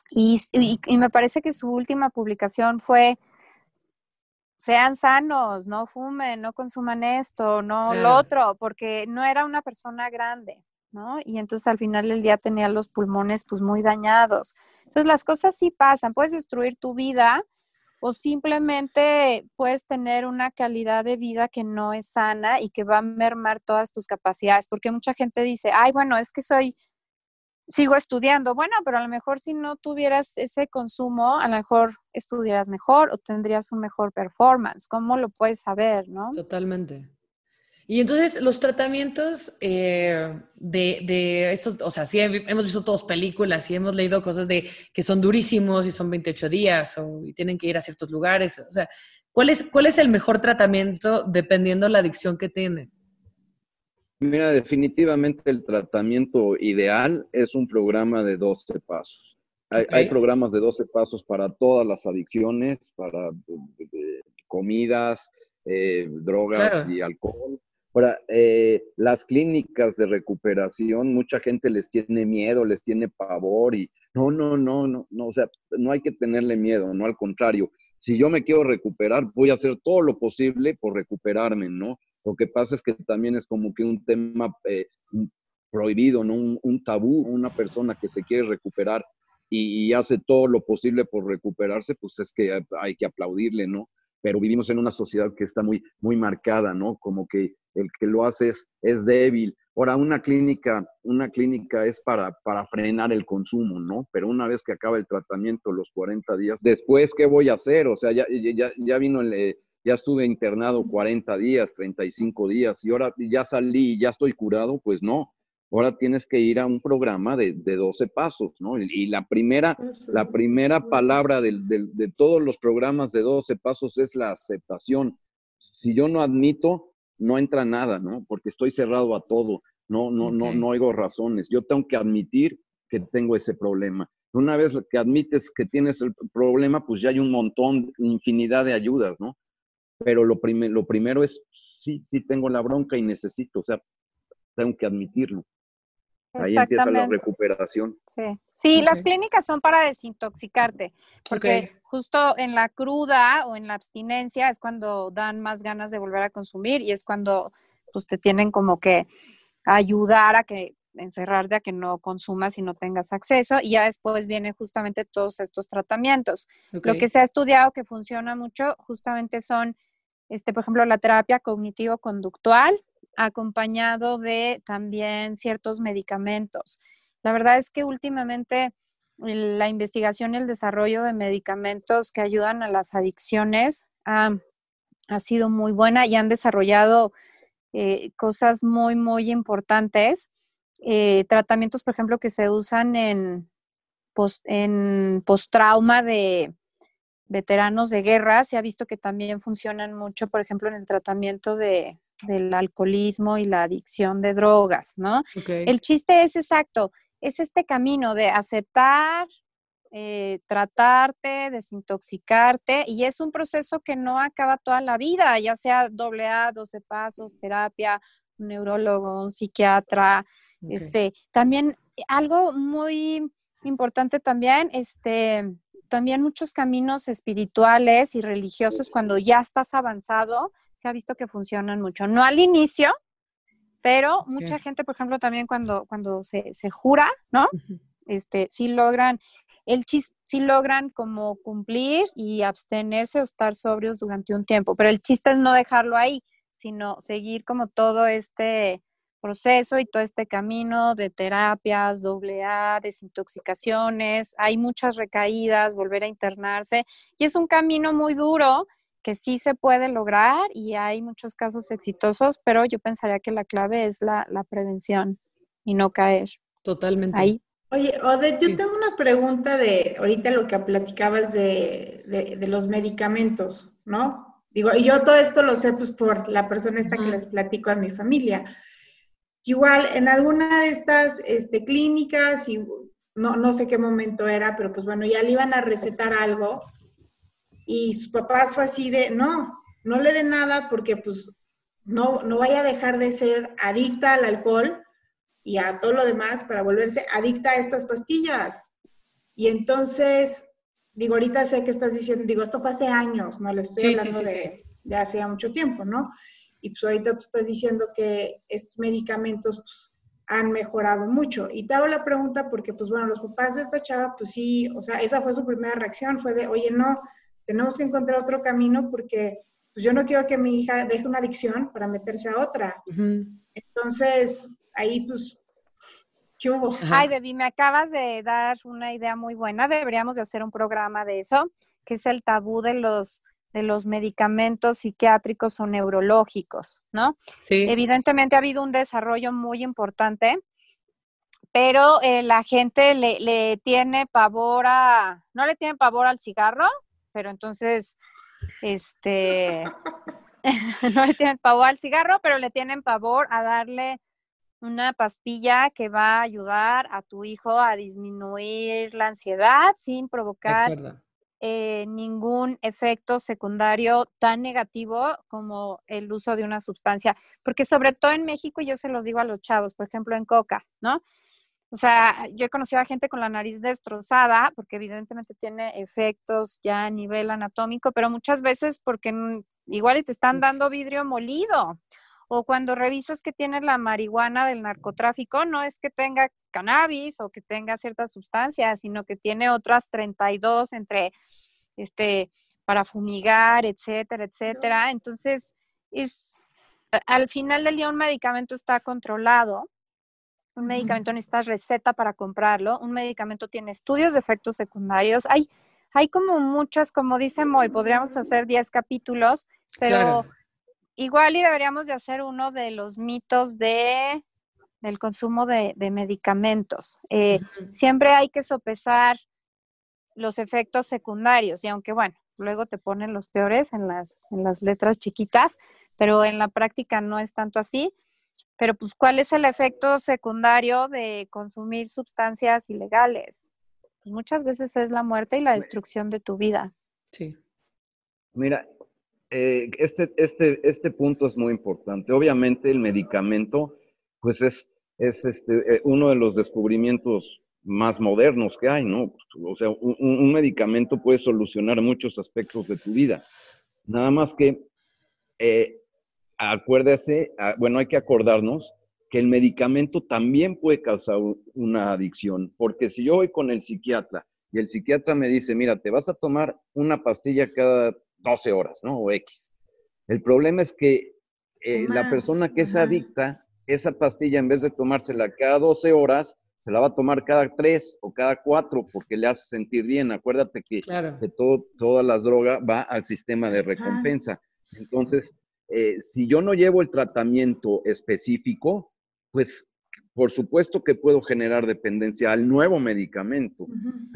Y, y, me parece que su última publicación fue sean sanos, no fumen, no consuman esto, no lo otro, porque no era una persona grande, ¿no? Y entonces al final del día tenía los pulmones pues muy dañados. Entonces las cosas sí pasan, puedes destruir tu vida o simplemente puedes tener una calidad de vida que no es sana y que va a mermar todas tus capacidades, porque mucha gente dice, ay, bueno, es que soy sigo estudiando. Bueno, pero a lo mejor si no tuvieras ese consumo, a lo mejor estudiarás mejor o tendrías un mejor performance. ¿Cómo lo puedes saber, no? Totalmente. Y entonces los tratamientos eh, de, de, estos, o sea, sí hemos visto todas películas y hemos leído cosas de que son durísimos y son 28 días o y tienen que ir a ciertos lugares. O sea, ¿cuál es, cuál es el mejor tratamiento dependiendo la adicción que tienen? Mira, definitivamente el tratamiento ideal es un programa de 12 pasos. Hay, programas de 12 pasos para todas las adicciones, para comidas, eh, drogas y alcohol. Ahora, eh, las clínicas de recuperación, mucha gente les tiene miedo, les tiene pavor y no, no, no, no, no, o sea, no hay que tenerle miedo, no al contrario. Si yo me quiero recuperar, voy a hacer todo lo posible por recuperarme, ¿no? Lo que pasa es que también es como que un tema eh, prohibido, ¿no? Un, tabú, una persona que se quiere recuperar y, hace todo lo posible por recuperarse, pues es que hay que aplaudirle, ¿no? Pero vivimos en una sociedad que está muy, muy marcada, ¿no? Como que el que lo hace es, es débil. Ahora, una clínica, una clínica es para, para frenar el consumo, ¿no? Pero una vez que acaba el tratamiento, los 40 días, después, ¿qué voy a hacer? O sea, ya, ya, ya vino el, ya estuve internado 40 días, 35 días y ahora ya salí ya estoy curado, pues no. Ahora tienes que ir a un programa de, de 12 pasos, ¿no? Y la primera, la primera palabra de, de, todos los programas de 12 pasos es la aceptación. Si yo no admito, no entra nada, ¿no? Porque estoy cerrado a todo, no, no, no, no oigo razones. Yo tengo que admitir que tengo ese problema. Una vez que admites que tienes el problema, pues ya hay un montón, infinidad de ayudas, ¿no? pero lo, lo primero es, sí, sí tengo la bronca y necesito, o sea, tengo que admitirlo. Ahí empieza la recuperación. Sí, sí las clínicas son para desintoxicarte, porque justo en la cruda o en la abstinencia es cuando dan más ganas de volver a consumir y es cuando pues te tienen como que ayudar a que encerrarte a que no consumas y no tengas acceso y ya después vienen justamente todos estos tratamientos. Lo que se ha estudiado que funciona mucho justamente son, este, por ejemplo, la terapia cognitivo-conductual acompañado de también ciertos medicamentos. La verdad es que últimamente la investigación y el desarrollo de medicamentos que ayudan a las adicciones ha, sido muy buena y han desarrollado eh, cosas muy, muy importantes eh, tratamientos, por ejemplo, que se usan en post, en trauma de veteranos de guerra, se ha visto que también funcionan mucho, por ejemplo, en el tratamiento de, del alcoholismo y la adicción de drogas, ¿no? El chiste es exacto, es este camino de aceptar, eh, tratarte, desintoxicarte, y es un proceso que no acaba toda la vida, ya sea doble A, 12 pasos, terapia, un neurólogo, un psiquiatra, este, también algo muy importante también, este, también muchos caminos espirituales y religiosos cuando ya estás avanzado, se ha visto que funcionan mucho. No al inicio, pero mucha gente, por ejemplo, también cuando, cuando se, jura, ¿no? Este, sí logran, el chis, sí logran como cumplir y abstenerse o estar sobrios durante un tiempo, pero el chiste es no dejarlo ahí, sino seguir como todo este, proceso y todo este camino de terapias, doble A, desintoxicaciones, hay muchas recaídas, volver a internarse, y es un camino muy duro que sí se puede lograr y hay muchos casos exitosos, pero yo pensaría que la clave es la, prevención y no caer. Totalmente. Ahí. Oye, Ode, yo tengo una pregunta de ahorita lo que platicabas de, de, los medicamentos, ¿no? Digo, y yo todo esto lo sé pues por la persona esta que les platico a mi familia. Igual, en alguna de estas este, clínicas, y no, no sé qué momento era, pero pues bueno, ya le iban a recetar algo y su papá fue así de, no, no le dé nada porque pues no, no vaya a dejar de ser adicta al alcohol y a todo lo demás para volverse adicta a estas pastillas. Y entonces, digo, ahorita sé que estás diciendo, digo, esto fue hace años, ¿no? Le estoy hablando de ya hacía mucho tiempo, ¿no? Y pues ahorita tú estás diciendo que estos medicamentos pues, han mejorado mucho. Y te hago la pregunta porque, pues bueno, los papás de esta chava, pues sí, o sea, esa fue su primera reacción, fue de, oye, no, tenemos que encontrar otro camino porque pues yo no quiero que mi hija deje una adicción para meterse a otra. Entonces, ahí pues, ¿qué hubo? Ay, Debbie, me acabas de dar una idea muy buena. Deberíamos de hacer un programa de eso, que es el tabú de los de los medicamentos psiquiátricos o neurológicos, ¿no? Sí. Evidentemente ha habido un desarrollo muy importante, pero eh, la gente le, le, tiene pavor a, no le tiene pavor al cigarro, pero entonces, este, no le tienen pavor al cigarro, pero le tienen pavor a darle una pastilla que va a ayudar a tu hijo a disminuir la ansiedad sin provocar eh, ningún efecto secundario tan negativo como el uso de una sustancia. Porque sobre todo en México, yo se los digo a los chavos, por ejemplo en coca, ¿no? O sea, yo he conocido a gente con la nariz destrozada, porque evidentemente tiene efectos ya a nivel anatómico, pero muchas veces porque igual te están dando vidrio molido o cuando revisas que tiene la marihuana del narcotráfico, no es que tenga cannabis o que tenga ciertas sustancias, sino que tiene otras 32 entre, este, para fumigar, etcétera, etcétera. Entonces, es, al final del día un medicamento está controlado, un medicamento necesita receta para comprarlo, un medicamento tiene estudios de efectos secundarios, hay, hay como muchas, como dice Moy, podríamos hacer 10 capítulos, pero... Igual y deberíamos de hacer uno de los mitos de del consumo de, medicamentos. Eh, siempre hay que sopesar los efectos secundarios y aunque bueno, luego te ponen los peores en las, en las letras chiquitas, pero en la práctica no es tanto así. Pero pues, ¿cuál es el efecto secundario de consumir sustancias ilegales? Pues muchas veces es la muerte y la destrucción de tu vida. Sí. Mira, eh, este, este, este punto es muy importante. Obviamente el medicamento, pues es, es este, eh, uno de los descubrimientos más modernos que hay, ¿no? O sea, un, medicamento puede solucionar muchos aspectos de tu vida. Nada más que, eh, acuérdese, ah, bueno, hay que acordarnos que el medicamento también puede causar una adicción, porque si yo voy con el psiquiatra y el psiquiatra me dice, mira, te vas a tomar una pastilla cada 12 horas, ¿no? O X. El problema es que eh, la persona que es adicta, esa pastilla en vez de tomársela cada 12 horas, se la va a tomar cada 3 o cada 4 porque le hace sentir bien. Acuérdate que, todo, toda la droga va al sistema de recompensa. Entonces, eh, si yo no llevo el tratamiento específico, pues por supuesto que puedo generar dependencia al nuevo medicamento.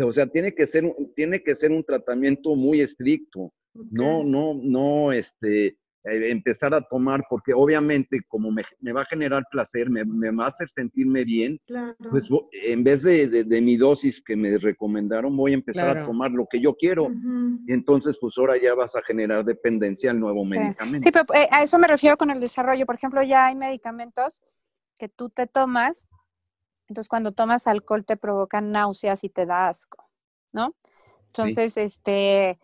O sea, tiene que, ser, tiene que ser un tratamiento muy estricto. No, no, no, este, empezar a tomar, porque obviamente como me, va a generar placer, me, va a hacer sentirme bien, pues en vez de, mi dosis que me recomendaron, voy a empezar a tomar lo que yo quiero. Y entonces, pues ahora ya vas a generar dependencia al nuevo medicamento. Sí, pero eh, a eso me refiero con el desarrollo. Por ejemplo, ya hay medicamentos que tú te tomas, entonces cuando tomas alcohol te provocan náuseas y te da asco, ¿no? Entonces, este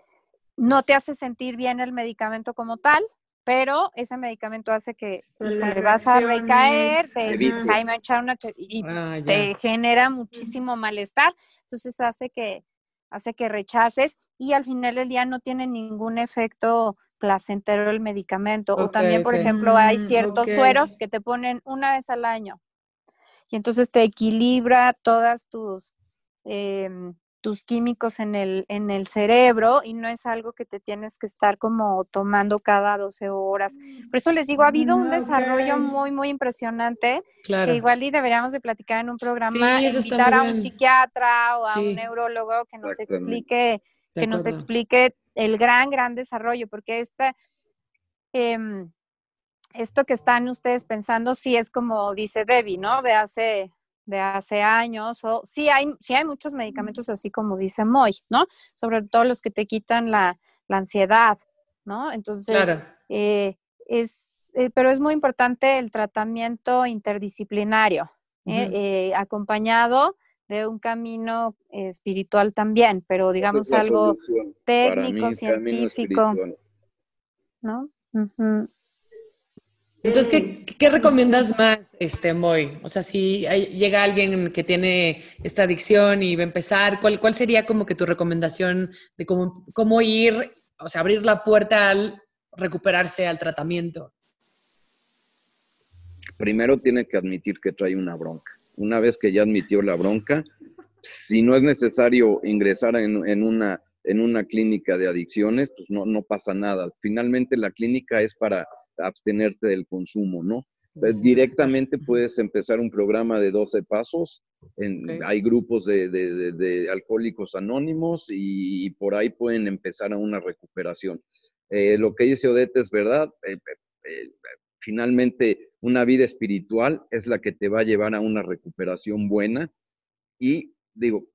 no te hace sentir bien el medicamento como tal, pero ese medicamento hace que pues, le vas a recaer, te, una, y ah, te genera muchísimo malestar, entonces hace que hace que rechaces y al final del día no tiene ningún efecto placentero el medicamento. o también, por ejemplo, hay mm, ciertos sueros que te ponen una vez al año y entonces te equilibra todas tus em, tus químicos en el, en el cerebro y no es algo que te tienes que estar como tomando cada 12 horas. Por eso les digo, ha habido un ah, desarrollo muy, muy impresionante que igual y deberíamos de platicar en un programa, invitar a un psiquiatra o a un neurólogo que nos explique, que nos explique el gran, gran desarrollo, porque este, esto que están ustedes pensando sí es como dice Debbie, ¿no? De hace de hace años, o sí hay, sí hay muchos medicamentos así como dice Moy, ¿no? Sobre todo los que te quitan la, ansiedad, ¿no? Entonces, eh, es, eh, pero es muy importante el tratamiento interdisciplinario, ¿eh? acompañado de un camino espiritual también, pero digamos algo técnico, científico, ¿no? Entonces, ¿qué, ¿qué, recomiendas más, este, Moy? O sea, si llega alguien que tiene esta adicción y va a empezar, ¿cuál, cuál sería como que tu recomendación de cómo, cómo ir, o sea, abrir la puerta al recuperarse al tratamiento? Primero tiene que admitir que trae una bronca. Una vez que ya admitió la bronca, si no es necesario ingresar en, en una, en una clínica de adicciones, pues no, no pasa nada. Finalmente la clínica es para abstenerte del consumo, ¿no? directamente puedes empezar un programa de 12 pasos. Hay grupos de, alcohólicos anónimos y, por ahí pueden empezar a una recuperación. Eh, lo que dice Odette es verdad. Eh, eh, finalmente, una vida espiritual es la que te va a llevar a una recuperación buena. Y digo,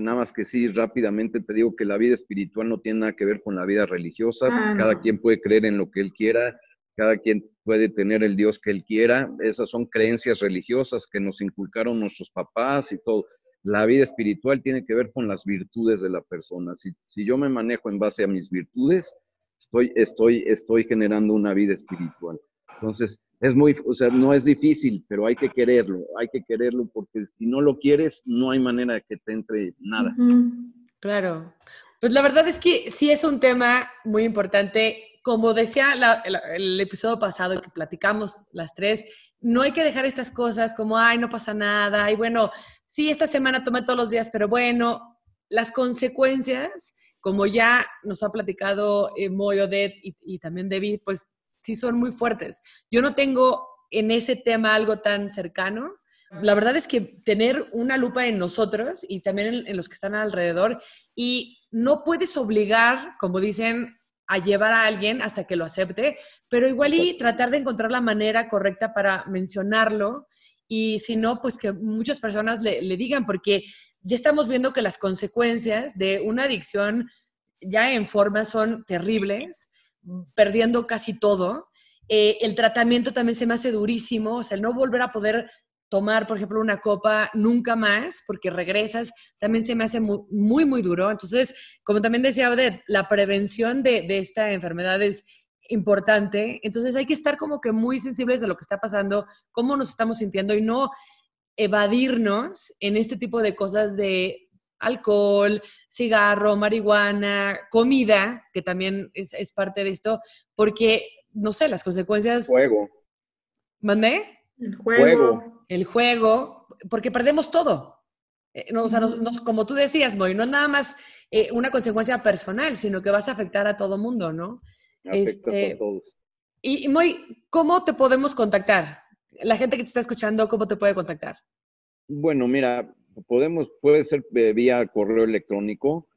nada más que sí, rápidamente te digo que la vida espiritual no tiene nada que ver con la vida religiosa. Ah, Cada quien puede creer en lo que él quiera cada quien puede tener el Dios que él quiera, esas son creencias religiosas que nos inculcaron nuestros papás y todo. La vida espiritual tiene que ver con las virtudes de la persona. Si, si yo me manejo en base a mis virtudes, estoy, estoy, estoy generando una vida espiritual. Entonces, es muy, o sea, no es difícil, pero hay que quererlo, hay que quererlo porque si no lo quieres, no hay manera de que te entre nada. Claro. Pues la verdad es que sí es un tema muy importante como decía el, episodio pasado que platicamos las tres, no hay que dejar estas cosas como, ay, no pasa nada, y bueno, sí, esta semana tomé todos los días, pero bueno, las consecuencias, como ya nos ha platicado eh, Moy, y, y también David, pues sí son muy fuertes. Yo no tengo en ese tema algo tan cercano. La verdad es que tener una lupa en nosotros y también en los que están alrededor y no puedes obligar, como dicen, a llevar a alguien hasta que lo acepte, pero igual y tratar de encontrar la manera correcta para mencionarlo y si no, pues que muchas personas le, digan, porque ya estamos viendo que las consecuencias de una adicción ya en forma son terribles, perdiendo casi todo. Eh, el tratamiento también se me hace durísimo, o sea, el no volver a poder tomar, por ejemplo, una copa nunca más, porque regresas, también se me hace muy, muy, duro. Entonces, como también decía Odette, la prevención de, de, esta enfermedad es importante. Entonces, hay que estar como que muy sensibles a lo que está pasando, cómo nos estamos sintiendo y no evadirnos en este tipo de cosas de alcohol, cigarro, marihuana, comida, que también es, es parte de esto, porque, no sé, las consecuencias... Fuego. ¿Mandé? El juego el juego, porque perdemos todo. Eh, no, o sea, como tú decías, Moy, no es nada más eh, una consecuencia personal, sino que vas a afectar a todo mundo, ¿no? este, a todos. Y, Moy, ¿cómo te podemos contactar? La gente que te está escuchando, ¿cómo te puede contactar? Bueno, mira, podemos, puede ser eh, vía correo electrónico.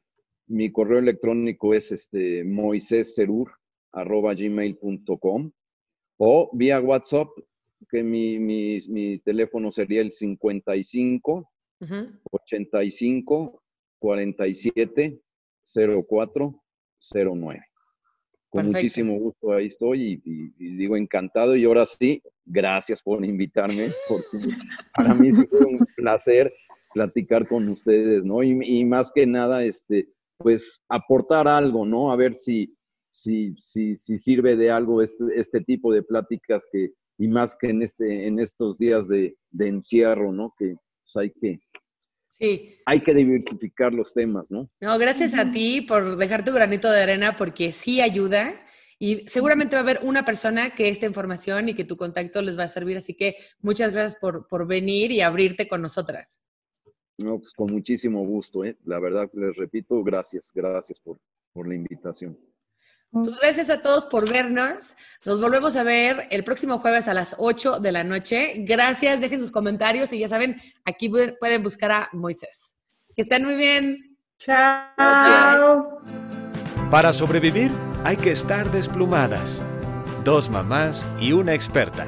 Mi correo electrónico es este gmail.com o vía WhatsApp que mi, mi, mi teléfono sería el 55 85 47 04 09. Con muchísimo gusto ahí estoy y, digo encantado y ahora sí, gracias por invitarme, porque para mí es un placer platicar con ustedes, ¿no? Y, y, más que nada, este, pues aportar algo, ¿no? A ver si, si, si, si sirve de algo este, este tipo de pláticas que, y más que en, este, en estos días de, encierro, ¿no? Que pues, hay que Sí. Hay que diversificar los temas, ¿no? No, gracias a ti por dejar tu granito de arena porque sí ayuda y seguramente va a haber una persona que esta información y que tu contacto les va a servir, así que muchas gracias por, por venir y abrirte con nosotras. No, pues con muchísimo gusto, ¿eh? La verdad, les repito, gracias, gracias por, por la invitación. Pues gracias a todos por vernos. Nos volvemos a ver el próximo jueves a las 8 de la noche. Gracias, dejen sus comentarios y ya saben, aquí pueden buscar a Moisés. Que estén muy bien. Chao. Para sobrevivir hay que estar desplumadas. Dos mamás y una experta